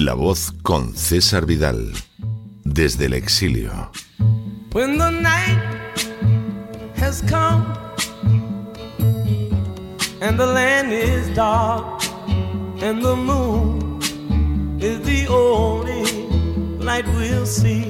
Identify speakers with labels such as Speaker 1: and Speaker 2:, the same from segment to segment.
Speaker 1: La voz con César Vidal, desde el exilio.
Speaker 2: When the night has come and the land is dark and the moon is the only light we'll see.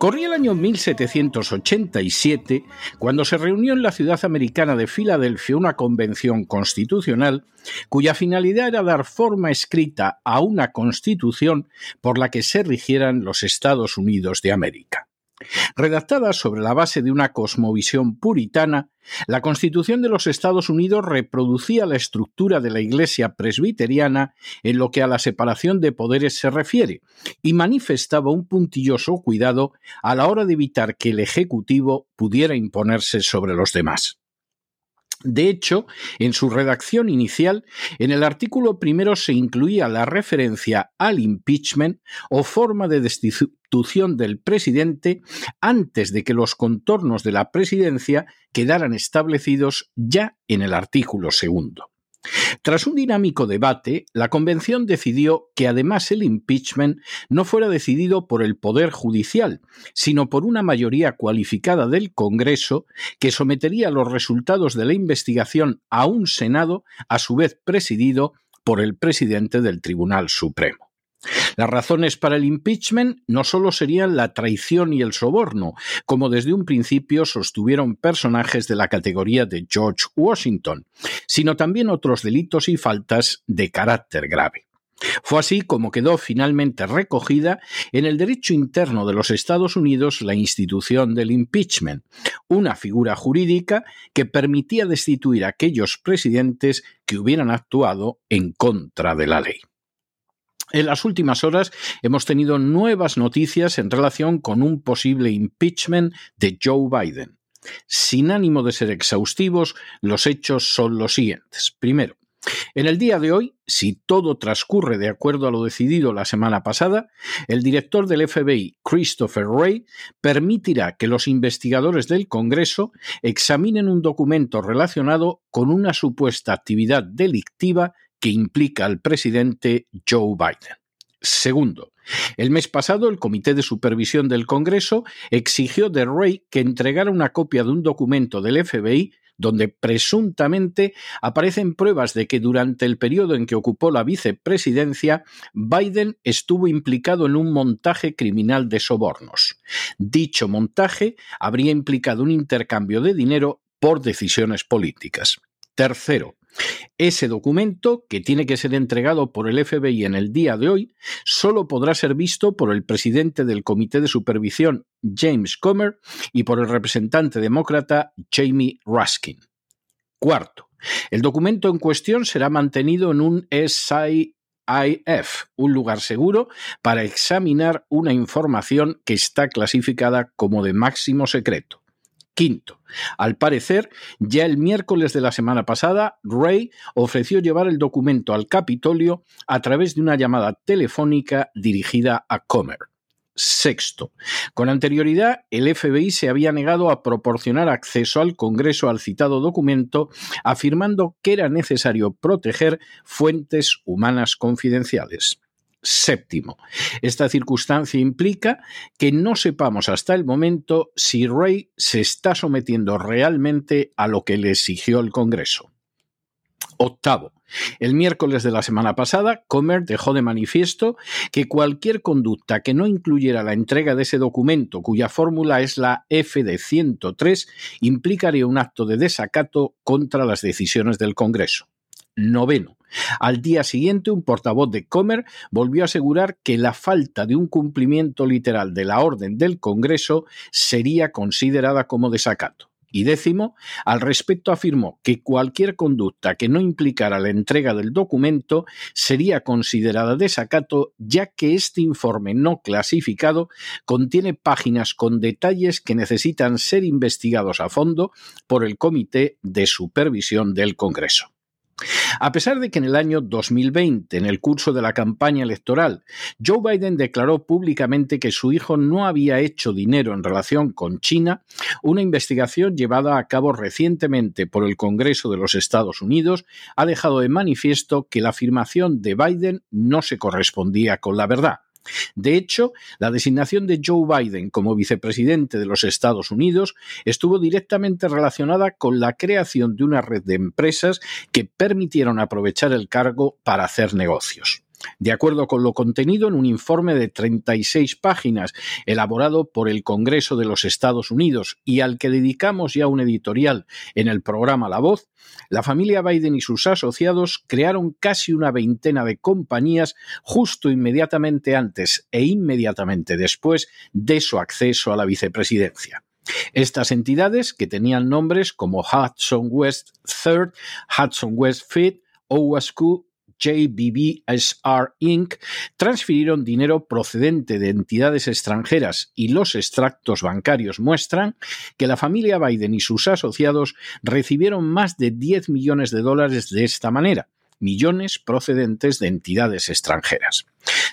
Speaker 3: Corría el año 1787 cuando se reunió en la ciudad americana de Filadelfia una convención constitucional cuya finalidad era dar forma escrita a una constitución por la que se rigieran los Estados Unidos de América. Redactada sobre la base de una cosmovisión puritana, la Constitución de los Estados Unidos reproducía la estructura de la Iglesia presbiteriana en lo que a la separación de poderes se refiere y manifestaba un puntilloso cuidado a la hora de evitar que el Ejecutivo pudiera imponerse sobre los demás. De hecho, en su redacción inicial, en el artículo primero se incluía la referencia al impeachment o forma de del presidente antes de que los contornos de la presidencia quedaran establecidos ya en el artículo segundo. Tras un dinámico debate, la Convención decidió que además el impeachment no fuera decidido por el Poder Judicial, sino por una mayoría cualificada del Congreso que sometería los resultados de la investigación a un Senado, a su vez presidido por el presidente del Tribunal Supremo. Las razones para el impeachment no solo serían la traición y el soborno, como desde un principio sostuvieron personajes de la categoría de George Washington, sino también otros delitos y faltas de carácter grave. Fue así como quedó finalmente recogida en el derecho interno de los Estados Unidos la institución del impeachment, una figura jurídica que permitía destituir a aquellos presidentes que hubieran actuado en contra de la ley. En las últimas horas hemos tenido nuevas noticias en relación con un posible impeachment de Joe Biden. Sin ánimo de ser exhaustivos, los hechos son los siguientes. Primero, en el día de hoy, si todo transcurre de acuerdo a lo decidido la semana pasada, el director del FBI, Christopher Wray, permitirá que los investigadores del Congreso examinen un documento relacionado con una supuesta actividad delictiva que implica al presidente Joe Biden. Segundo, el mes pasado el Comité de Supervisión del Congreso exigió de Wray que entregara una copia de un documento del FBI donde presuntamente aparecen pruebas de que durante el periodo en que ocupó la vicepresidencia, Biden estuvo implicado en un montaje criminal de sobornos. Dicho montaje habría implicado un intercambio de dinero por decisiones políticas. Tercero, ese documento, que tiene que ser entregado por el FBI en el día de hoy, solo podrá ser visto por el presidente del Comité de Supervisión, James Comer, y por el representante demócrata, Jamie Raskin. Cuarto, el documento en cuestión será mantenido en un SIF, un lugar seguro para examinar una información que está clasificada como de máximo secreto. Quinto, al parecer, ya el miércoles de la semana pasada, Ray ofreció llevar el documento al Capitolio a través de una llamada telefónica dirigida a Comer. Sexto, con anterioridad, el FBI se había negado a proporcionar acceso al Congreso al citado documento, afirmando que era necesario proteger fuentes humanas confidenciales. Séptimo, esta circunstancia implica que no sepamos hasta el momento si Ray se está sometiendo realmente a lo que le exigió el Congreso. Octavo, el miércoles de la semana pasada, Comer dejó de manifiesto que cualquier conducta que no incluyera la entrega de ese documento, cuya fórmula es la FD 103, implicaría un acto de desacato contra las decisiones del Congreso. Noveno, al día siguiente, un portavoz de Comer volvió a asegurar que la falta de un cumplimiento literal de la orden del Congreso sería considerada como desacato. Y décimo, al respecto afirmó que cualquier conducta que no implicara la entrega del documento sería considerada desacato, ya que este informe no clasificado contiene páginas con detalles que necesitan ser investigados a fondo por el Comité de Supervisión del Congreso. A pesar de que en el año 2020, en el curso de la campaña electoral, Joe Biden declaró públicamente que su hijo no había hecho dinero en relación con China, una investigación llevada a cabo recientemente por el Congreso de los Estados Unidos ha dejado de manifiesto que la afirmación de Biden no se correspondía con la verdad. De hecho, la designación de Joe Biden como vicepresidente de los Estados Unidos estuvo directamente relacionada con la creación de una red de empresas que permitieron aprovechar el cargo para hacer negocios. De acuerdo con lo contenido en un informe de 36 páginas elaborado por el Congreso de los Estados Unidos y al que dedicamos ya un editorial en el programa La Voz, la familia Biden y sus asociados crearon casi una veintena de compañías justo inmediatamente antes e inmediatamente después de su acceso a la vicepresidencia. Estas entidades, que tenían nombres como Hudson West Third, Hudson West Fifth, OWASQ JBBSR Inc. transfirieron dinero procedente de entidades extranjeras y los extractos bancarios muestran que la familia Biden y sus asociados recibieron más de 10 millones de dólares de esta manera millones procedentes de entidades extranjeras.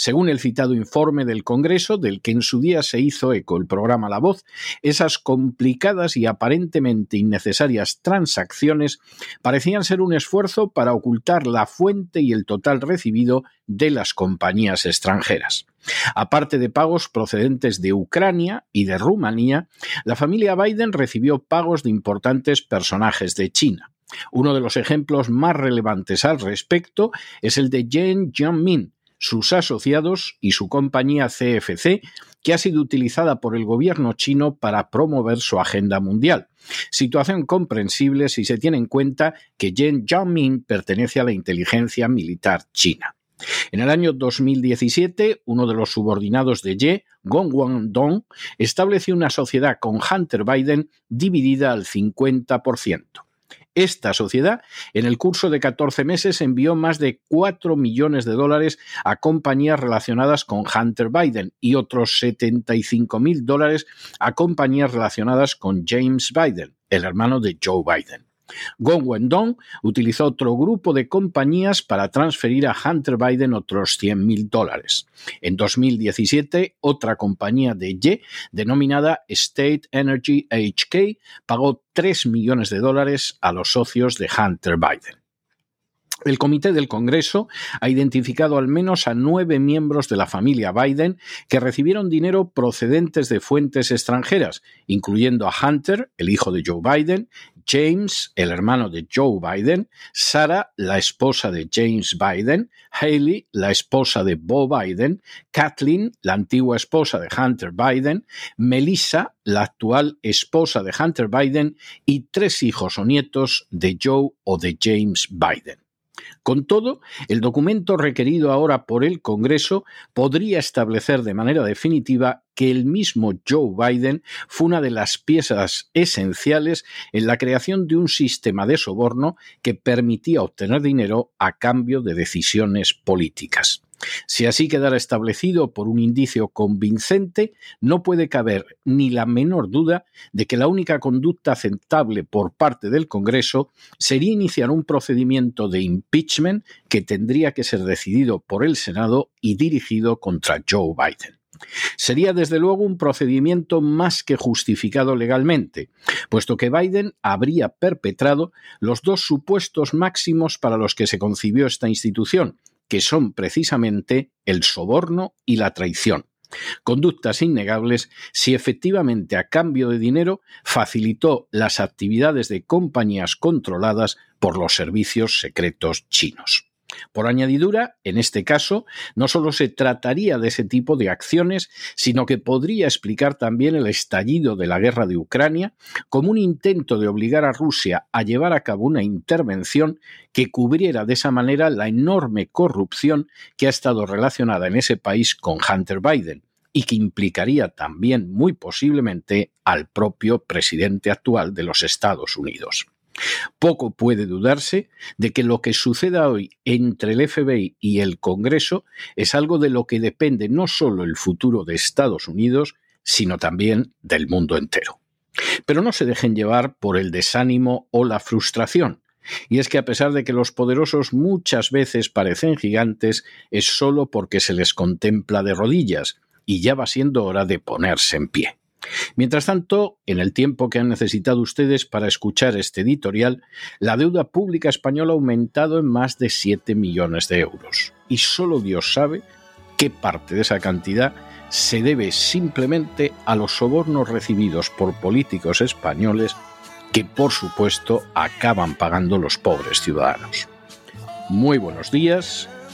Speaker 3: Según el citado informe del Congreso, del que en su día se hizo eco el programa La Voz, esas complicadas y aparentemente innecesarias transacciones parecían ser un esfuerzo para ocultar la fuente y el total recibido de las compañías extranjeras. Aparte de pagos procedentes de Ucrania y de Rumanía, la familia Biden recibió pagos de importantes personajes de China. Uno de los ejemplos más relevantes al respecto es el de Jen Jianmin, sus asociados y su compañía CFC, que ha sido utilizada por el gobierno chino para promover su agenda mundial. Situación comprensible si se tiene en cuenta que Jen Jianmin pertenece a la inteligencia militar china. En el año 2017, uno de los subordinados de Ye, Gong Dong, estableció una sociedad con Hunter Biden dividida al 50%. Esta sociedad, en el curso de 14 meses, envió más de 4 millones de dólares a compañías relacionadas con Hunter Biden y otros 75 mil dólares a compañías relacionadas con James Biden, el hermano de Joe Biden. Gong Wendong utilizó otro grupo de compañías para transferir a Hunter Biden otros 100 mil dólares. En 2017, otra compañía de Ye, denominada State Energy HK, pagó 3 millones de dólares a los socios de Hunter Biden. El Comité del Congreso ha identificado al menos a nueve miembros de la familia Biden que recibieron dinero procedentes de fuentes extranjeras, incluyendo a Hunter, el hijo de Joe Biden, James, el hermano de Joe Biden, Sarah, la esposa de James Biden, Haley, la esposa de Bo Biden, Kathleen, la antigua esposa de Hunter Biden, Melissa, la actual esposa de Hunter Biden, y tres hijos o nietos de Joe o de James Biden. Con todo, el documento requerido ahora por el Congreso podría establecer de manera definitiva que el mismo Joe Biden fue una de las piezas esenciales en la creación de un sistema de soborno que permitía obtener dinero a cambio de decisiones políticas. Si así quedara establecido por un indicio convincente, no puede caber ni la menor duda de que la única conducta aceptable por parte del Congreso sería iniciar un procedimiento de impeachment que tendría que ser decidido por el Senado y dirigido contra Joe Biden. Sería desde luego un procedimiento más que justificado legalmente, puesto que Biden habría perpetrado los dos supuestos máximos para los que se concibió esta institución, que son precisamente el soborno y la traición. Conductas innegables si efectivamente a cambio de dinero facilitó las actividades de compañías controladas por los servicios secretos chinos. Por añadidura, en este caso, no solo se trataría de ese tipo de acciones, sino que podría explicar también el estallido de la guerra de Ucrania como un intento de obligar a Rusia a llevar a cabo una intervención que cubriera de esa manera la enorme corrupción que ha estado relacionada en ese país con Hunter Biden y que implicaría también muy posiblemente al propio presidente actual de los Estados Unidos. Poco puede dudarse de que lo que suceda hoy entre el FBI y el Congreso es algo de lo que depende no solo el futuro de Estados Unidos, sino también del mundo entero. Pero no se dejen llevar por el desánimo o la frustración. Y es que a pesar de que los poderosos muchas veces parecen gigantes, es solo porque se les contempla de rodillas, y ya va siendo hora de ponerse en pie. Mientras tanto, en el tiempo que han necesitado ustedes para escuchar este editorial, la deuda pública española ha aumentado en más de 7 millones de euros. Y solo Dios sabe qué parte de esa cantidad se debe simplemente a los sobornos recibidos por políticos españoles que, por supuesto, acaban pagando los pobres ciudadanos. Muy buenos días